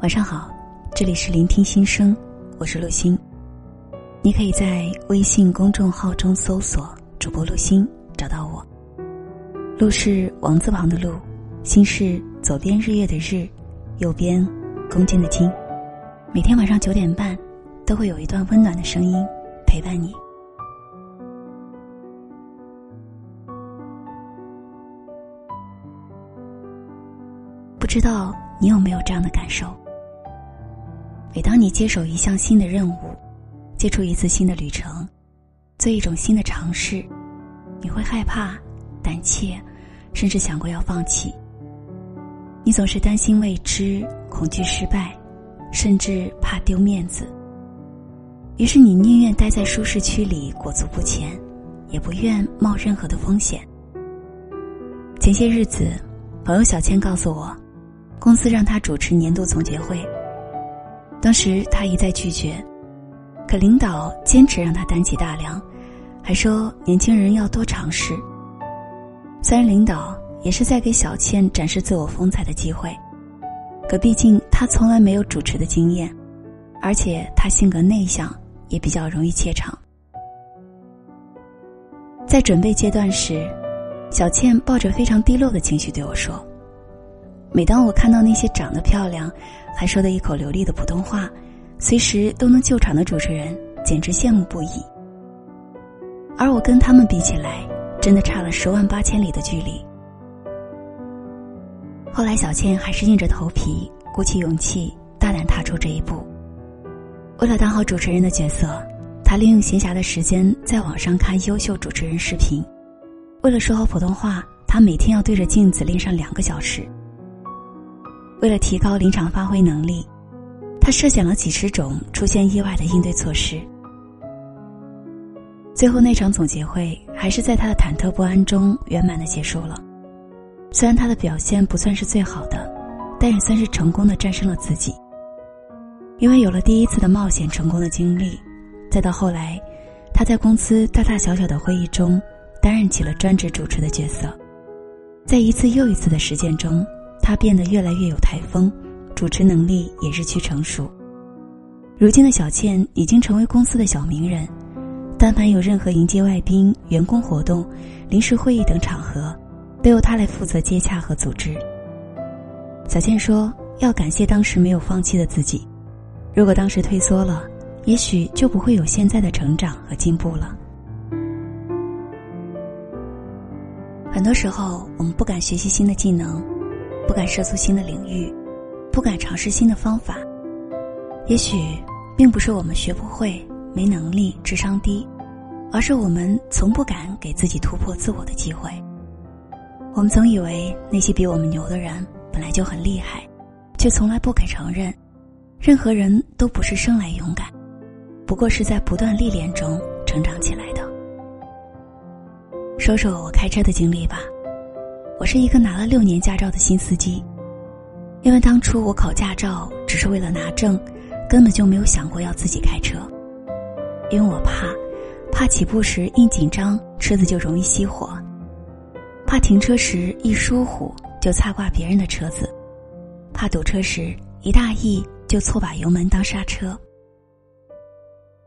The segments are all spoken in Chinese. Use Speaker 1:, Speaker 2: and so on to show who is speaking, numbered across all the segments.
Speaker 1: 晚上好，这里是聆听心声，我是陆欣。你可以在微信公众号中搜索“主播陆欣”，找到我。陆是王字旁的陆，心是左边日月的日，右边恭敬的敬。每天晚上九点半，都会有一段温暖的声音陪伴你。不知道你有没有这样的感受？每当你接手一项新的任务，接触一次新的旅程，做一种新的尝试，你会害怕、胆怯，甚至想过要放弃。你总是担心未知，恐惧失败，甚至怕丢面子。于是你宁愿待在舒适区里裹足不前，也不愿冒任何的风险。前些日子，朋友小千告诉我，公司让他主持年度总结会。当时他一再拒绝，可领导坚持让他担起大梁，还说年轻人要多尝试。虽然领导也是在给小倩展示自我风采的机会，可毕竟他从来没有主持的经验，而且他性格内向，也比较容易怯场。在准备阶段时，小倩抱着非常低落的情绪对我说：“每当我看到那些长得漂亮。”还说的一口流利的普通话，随时都能救场的主持人，简直羡慕不已。而我跟他们比起来，真的差了十万八千里的距离。后来，小倩还是硬着头皮，鼓起勇气，大胆踏出这一步。为了当好主持人的角色，她利用闲暇的时间在网上看优秀主持人视频。为了说好普通话，她每天要对着镜子练上两个小时。为了提高临场发挥能力，他设想了几十种出现意外的应对措施。最后那场总结会还是在他的忐忑不安中圆满的结束了。虽然他的表现不算是最好的，但也算是成功的战胜了自己。因为有了第一次的冒险成功的经历，再到后来，他在公司大大小小的会议中担任起了专职主持的角色，在一次又一次的实践中。他变得越来越有台风，主持能力也日趋成熟。如今的小倩已经成为公司的小名人，但凡有任何迎接外宾、员工活动、临时会议等场合，都由她来负责接洽和组织。小倩说：“要感谢当时没有放弃的自己，如果当时退缩了，也许就不会有现在的成长和进步了。”很多时候，我们不敢学习新的技能。不敢涉足新的领域，不敢尝试新的方法，也许并不是我们学不会、没能力、智商低，而是我们从不敢给自己突破自我的机会。我们总以为那些比我们牛的人本来就很厉害，却从来不肯承认，任何人都不是生来勇敢，不过是在不断历练中成长起来的。说说我开车的经历吧。我是一个拿了六年驾照的新司机，因为当初我考驾照只是为了拿证，根本就没有想过要自己开车。因为我怕，怕起步时一紧张车子就容易熄火，怕停车时一疏忽就擦挂别人的车子，怕堵车时一大意就错把油门当刹车。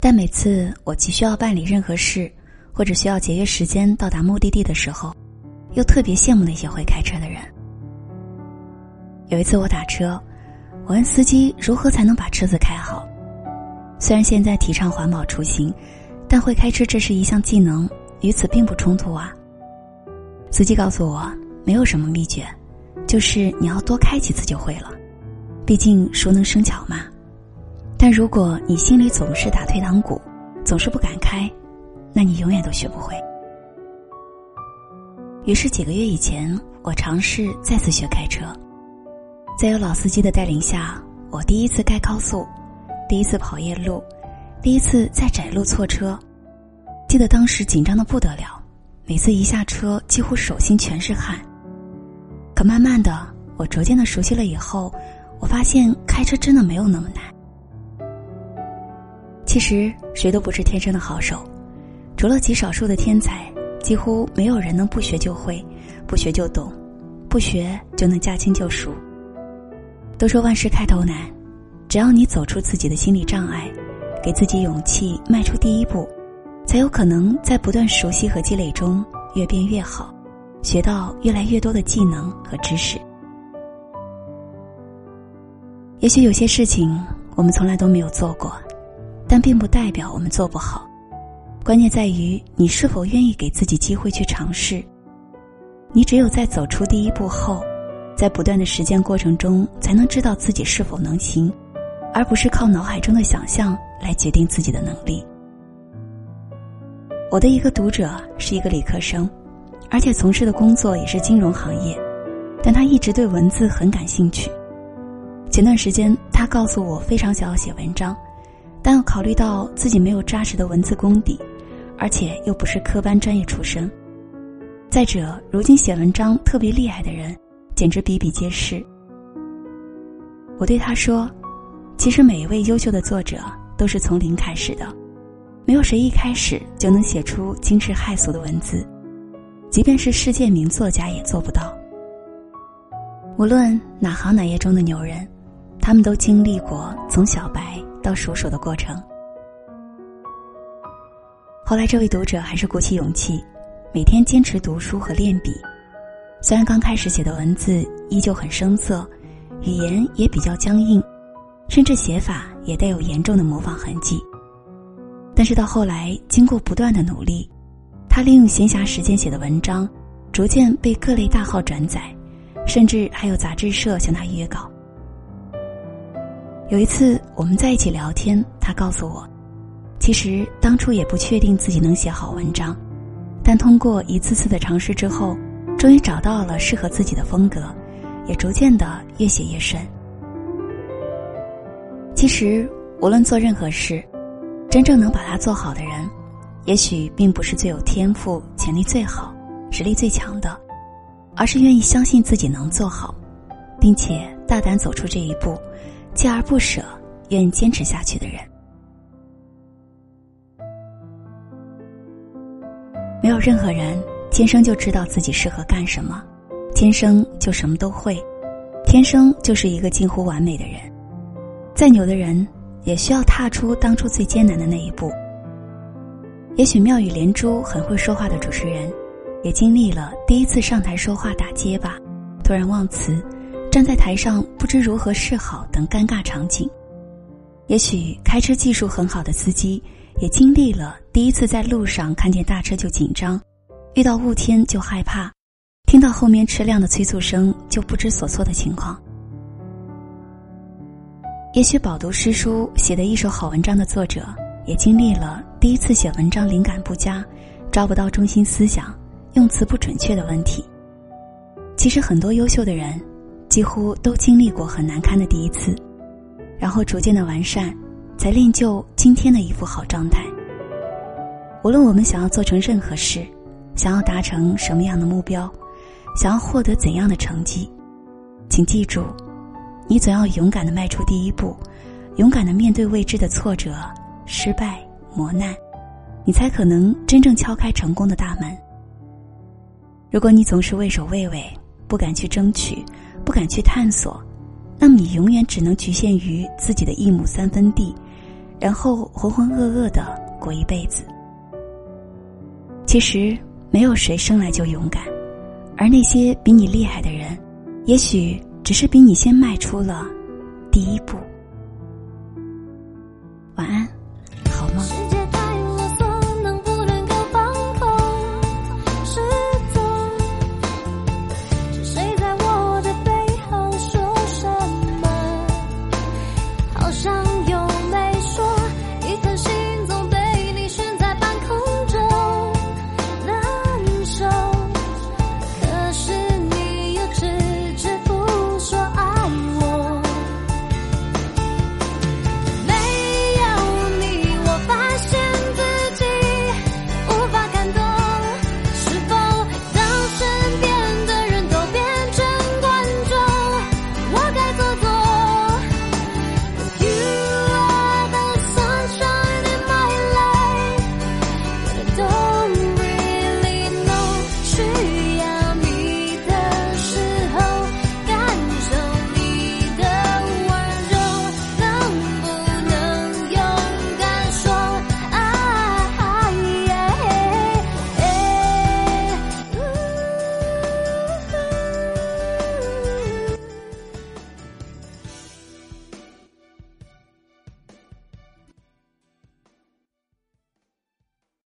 Speaker 1: 但每次我急需要办理任何事，或者需要节约时间到达目的地的时候。又特别羡慕那些会开车的人。有一次我打车，我问司机如何才能把车子开好。虽然现在提倡环保出行，但会开车这是一项技能，与此并不冲突啊。司机告诉我，没有什么秘诀，就是你要多开几次就会了。毕竟熟能生巧嘛。但如果你心里总是打退堂鼓，总是不敢开，那你永远都学不会。于是几个月以前，我尝试再次学开车，在有老司机的带领下，我第一次开高速，第一次跑夜路，第一次在窄路错车。记得当时紧张的不得了，每次一下车几乎手心全是汗。可慢慢的，我逐渐的熟悉了以后，我发现开车真的没有那么难。其实谁都不是天生的好手，除了极少数的天才。几乎没有人能不学就会，不学就懂，不学就能驾轻就熟。都说万事开头难，只要你走出自己的心理障碍，给自己勇气迈出第一步，才有可能在不断熟悉和积累中越变越好，学到越来越多的技能和知识。也许有些事情我们从来都没有做过，但并不代表我们做不好。关键在于你是否愿意给自己机会去尝试。你只有在走出第一步后，在不断的实践过程中，才能知道自己是否能行，而不是靠脑海中的想象来决定自己的能力。我的一个读者是一个理科生，而且从事的工作也是金融行业，但他一直对文字很感兴趣。前段时间，他告诉我非常想要写文章，但又考虑到自己没有扎实的文字功底，而且又不是科班专业出身。再者，如今写文章特别厉害的人，简直比比皆是。我对他说：“其实每一位优秀的作者都是从零开始的，没有谁一开始就能写出惊世骇俗的文字，即便是世界名作家也做不到。无论哪行哪业中的牛人。”他们都经历过从小白到熟手的过程。后来，这位读者还是鼓起勇气，每天坚持读书和练笔。虽然刚开始写的文字依旧很生涩，语言也比较僵硬，甚至写法也带有严重的模仿痕迹。但是到后来，经过不断的努力，他利用闲暇时间写的文章，逐渐被各类大号转载，甚至还有杂志社向他约稿。有一次我们在一起聊天，他告诉我，其实当初也不确定自己能写好文章，但通过一次次的尝试之后，终于找到了适合自己的风格，也逐渐的越写越顺。其实无论做任何事，真正能把它做好的人，也许并不是最有天赋、潜力最好、实力最强的，而是愿意相信自己能做好，并且大胆走出这一步。锲而不舍、愿意坚持下去的人，没有任何人天生就知道自己适合干什么，天生就什么都会，天生就是一个近乎完美的人。再牛的人，也需要踏出当初最艰难的那一步。也许妙语连珠、很会说话的主持人，也经历了第一次上台说话打结巴，突然忘词。站在台上不知如何是好等尴尬场景，也许开车技术很好的司机也经历了第一次在路上看见大车就紧张，遇到雾天就害怕，听到后面车辆的催促声就不知所措的情况。也许饱读诗书写的一手好文章的作者也经历了第一次写文章灵感不佳，找不到中心思想，用词不准确的问题。其实很多优秀的人。几乎都经历过很难堪的第一次，然后逐渐的完善，才练就今天的一副好状态。无论我们想要做成任何事，想要达成什么样的目标，想要获得怎样的成绩，请记住，你总要勇敢的迈出第一步，勇敢的面对未知的挫折、失败、磨难，你才可能真正敲开成功的大门。如果你总是畏首畏尾，不敢去争取。不敢去探索，那么你永远只能局限于自己的一亩三分地，然后浑浑噩噩的过一辈子。其实没有谁生来就勇敢，而那些比你厉害的人，也许只是比你先迈出了第一步。